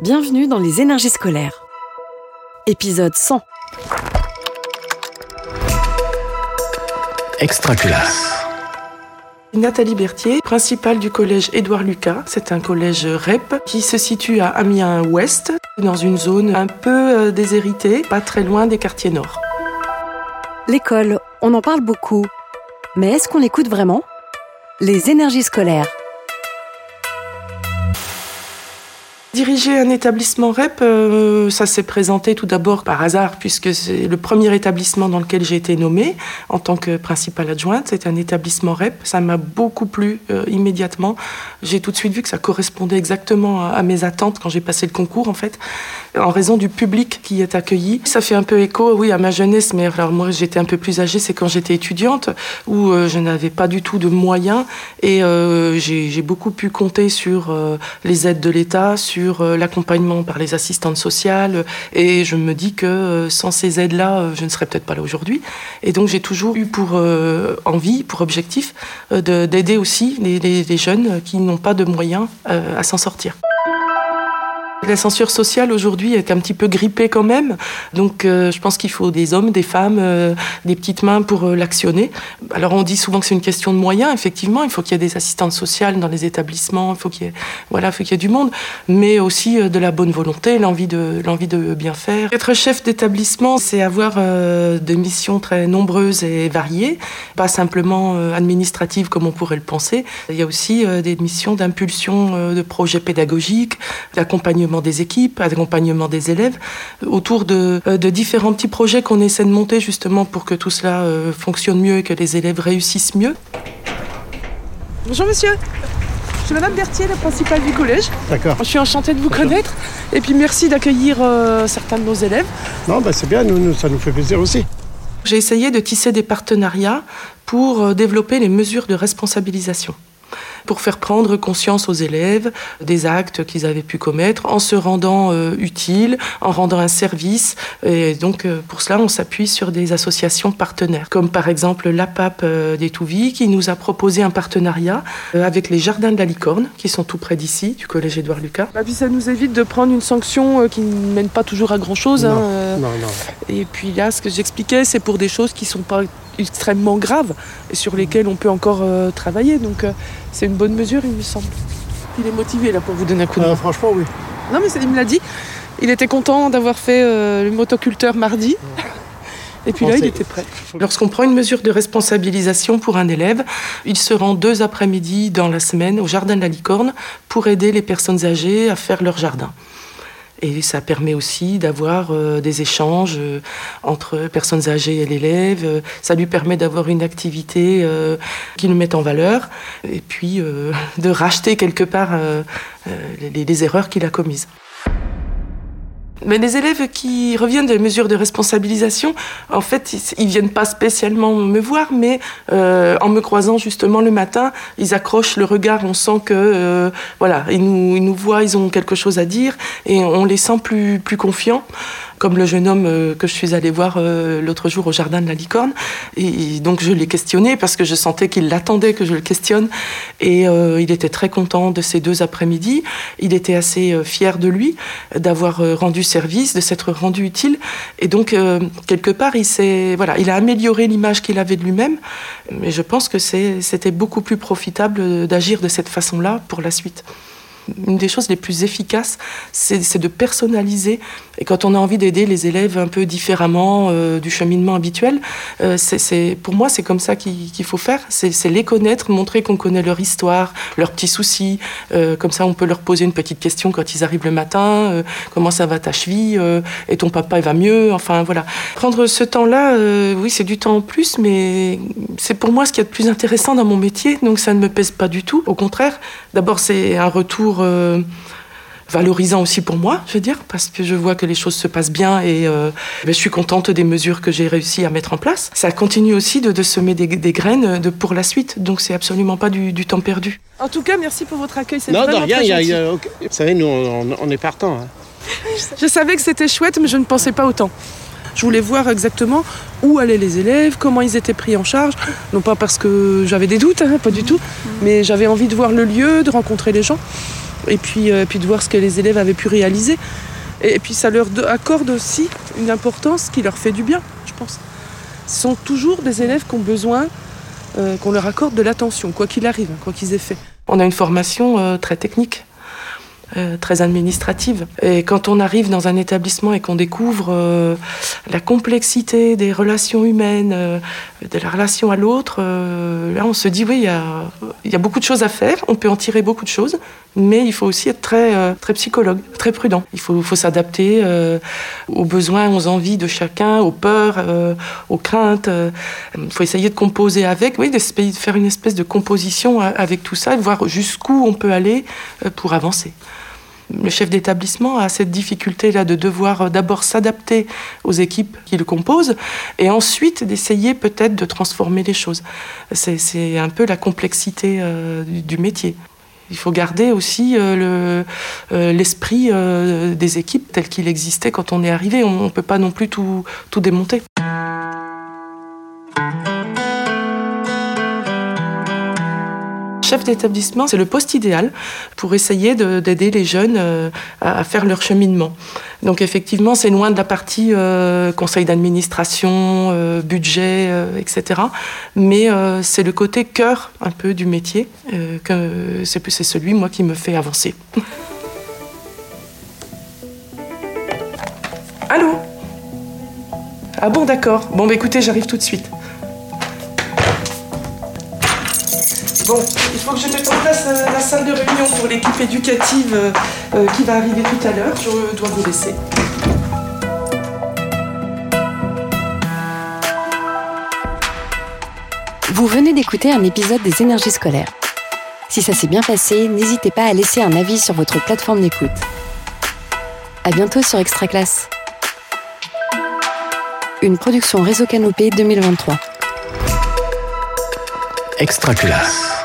Bienvenue dans les énergies scolaires. Épisode 100. Extraculasse. Nathalie Berthier, principale du collège Édouard Lucas. C'est un collège REP qui se situe à Amiens-Ouest, dans une zone un peu euh, déshéritée, pas très loin des quartiers nord. L'école, on en parle beaucoup. Mais est-ce qu'on l'écoute vraiment? Les énergies scolaires. Diriger un établissement REP, euh, ça s'est présenté tout d'abord par hasard, puisque c'est le premier établissement dans lequel j'ai été nommée en tant que principale adjointe. C'est un établissement REP. Ça m'a beaucoup plu euh, immédiatement. J'ai tout de suite vu que ça correspondait exactement à, mes attentes quand j'ai passé le concours, en fait, en raison du public qui est accueilli. Ça fait un peu écho, oui, à ma jeunesse, mais alors moi j'étais un peu plus âgée, c'est quand j'étais étudiante, où euh, je n'avais pas du tout de moyens, et j'ai beaucoup pu compter sur les aides de l'État, sur euh, l'accompagnement par les assistantes sociales. Et je me dis que euh, sans ces aides-là, euh, je ne serais peut-être pas là aujourd'hui. Et donc j'ai toujours eu pour euh, envie, pour objectif, euh, de- d'aider aussi les, jeunes qui n'ont pas de moyens euh, à s'en sortir. La censure sociale aujourd'hui est un petit peu grippée quand même, donc euh, je pense qu'il faut des hommes, des femmes, euh, des petites mains pour euh, l'actionner. Alors on dit souvent que c'est une question de moyens, effectivement, il faut qu'il y ait des assistantes sociales dans les établissements, il faut qu'il y ait, voilà, il faut qu'il y ait du monde, mais aussi de la bonne volonté, l'envie de, l'envie de bien faire. Être chef d'établissement, c'est avoir des missions très nombreuses et variées, pas simplement administratives comme on pourrait le penser. Il y a aussi des missions d'impulsion de projets pédagogiques, d'accompagnement des équipes, d'accompagnement des élèves, autour de, euh, de différents petits projets qu'on essaie de monter justement pour que tout cela euh, fonctionne mieux et que les élèves réussissent mieux. Bonjour monsieur, je suis Madame Berthier, la principale du collège. D'accord. Je suis enchantée de vous connaître et puis merci d'accueillir euh, certains de nos élèves. Non, bah c'est bien, nous, nous, ça nous fait plaisir aussi. J'ai essayé de tisser des partenariats pour euh, développer les mesures de responsabilisation pour faire prendre conscience aux élèves des actes qu'ils avaient pu commettre en se rendant euh, utiles, en rendant un service. Et donc, euh, pour cela, on s'appuie sur des associations partenaires, comme par exemple l'APAP euh, des qui nous a proposé un partenariat euh, avec les Jardins de la Licorne, qui sont tout près d'ici, du collège Édouard Lucas. Bah, puis ça nous évite de prendre une sanction euh, qui ne mène pas toujours à grand chose. Non. hein, Non, non. Et puis là, ce que j'expliquais, c'est pour des choses qui sont pas extrêmement graves et sur lesquelles on peut encore euh, travailler. Donc euh, c'est une bonne mesure, il me semble. Il est motivé là pour vous donner un coup de main. Euh, franchement, oui. Non mais il me l'a dit. Il était content d'avoir fait le motoculteur mardi. Et puis là, il était prêt. Lorsqu'on prend une mesure de responsabilisation pour un élève, il se rend deux après-midi dans la semaine au jardin de la licorne pour aider les personnes âgées à faire leur jardin. Et ça permet aussi d'avoir euh, des échanges euh, entre personnes âgées et l'élève. Ça lui permet d'avoir une activité euh, qui le met en valeur et puis de racheter quelque part les erreurs qu'il a commises. Mais les élèves qui reviennent des mesures de responsabilisation, en fait, ils, viennent pas spécialement me voir, mais euh, en me croisant justement le matin, ils accrochent le regard. On sent que, euh, voilà, ils nous, ils nous voient, ils ont quelque chose à dire, et on les sent plus, plus confiants. Comme le jeune homme euh, que je suis allée voir euh, l'autre jour au jardin de la licorne. Et donc je l'ai questionné parce que je sentais qu'il l'attendait que je le questionne. Et euh, il était très content de ces deux après-midi. Il était assez fier de lui d'avoir rendu service, de s'être rendu utile. Et donc, quelque part, il, s'est, voilà, il a amélioré l'image qu'il avait de lui-même. Mais je pense que c'était beaucoup plus profitable d'agir de cette façon-là pour la suite. Une des choses les plus efficaces, c'est, de personnaliser. Et quand on a envie d'aider les élèves un peu différemment euh, du cheminement habituel, euh, c'est, pour moi, c'est comme ça qu'il, faut faire. C'est, les connaître, montrer qu'on connaît leur histoire, leurs petits soucis. Euh, comme ça, on peut leur poser une petite question quand ils arrivent le matin. comment ça va ta cheville Et ton papa, il va mieux? Enfin, voilà. Prendre ce temps-là, oui, c'est du temps en plus, mais c'est pour moi ce qu'il y a de plus intéressant dans mon métier. Donc, ça ne me pèse pas du tout. Au contraire, d'abord, c'est un retour euh, valorisant aussi pour moi, je veux dire, parce que je vois que les choses se passent bien et euh, ben, je suis contente des mesures que j'ai réussi à mettre en place. Ça continue aussi de, de semer des, des graines de, pour la suite, donc c'est absolument pas du, du temps perdu. En tout cas, merci pour votre accueil. C'est Non, de vraiment rien, y a, y Vous savez, nous, on, on est partant. hein. Je savais que c'était chouette, mais je ne pensais pas autant. Je voulais voir exactement où allaient les élèves, comment ils étaient pris en charge. Non pas parce que j'avais des doutes, hein, pas du tout, mais j'avais envie de voir le lieu, de rencontrer les gens. Et puis, euh, puis de voir ce que les élèves avaient pu réaliser. Et, puis ça leur accorde aussi une importance qui leur fait du bien, je pense. Ce sont toujours des élèves qui ont besoin euh, qu'on leur accorde de l'attention, quoi qu'il arrive, quoi qu'ils aient fait. On a une formation euh, très technique. Très administrative. Et quand on arrive dans un établissement et qu'on découvre la complexité des relations humaines, de la relation à l'autre, là on se dit oui, il y a, y a, beaucoup de choses à faire, on peut en tirer beaucoup de choses, mais il faut aussi être très, très psychologue, très prudent. Il faut, s'adapter aux besoins, aux envies de chacun, aux peurs, aux craintes. Il faut essayer de composer avec, oui, de faire une espèce de composition avec tout ça, de voir jusqu'où on peut aller pour avancer le chef d'établissement a cette difficulté-là de devoir euh, d'abord s'adapter aux équipes qui le composent et ensuite d'essayer peut-être de transformer les choses. C'est un peu la complexité euh, du métier. Il faut garder aussi euh, l'esprit des équipes tel qu'il existait quand on est arrivé. On ne peut pas non plus tout, tout démonter. Chef d'établissement, c'est le poste idéal pour essayer d'aider les jeunes euh, à, faire leur cheminement. Donc effectivement, c'est loin de la partie euh, conseil d'administration, euh, budget, etc. Mais c'est le côté cœur un peu du métier que c'est celui moi qui me fait avancer. Allô? Ah bon, d'accord. Bon, bah écoutez, j'arrive tout de suite. Bon, il faut que je mette en place euh, la salle de réunion pour l'équipe éducative euh, euh, qui va arriver tout à l'heure. Je dois vous laisser. Vous venez d'écouter un épisode des énergies scolaires. Si ça s'est bien passé, n'hésitez pas à laisser un avis sur votre plateforme d'écoute. À bientôt sur Extra Classe. Une production Réseau Canopé 2023. Extra Classe.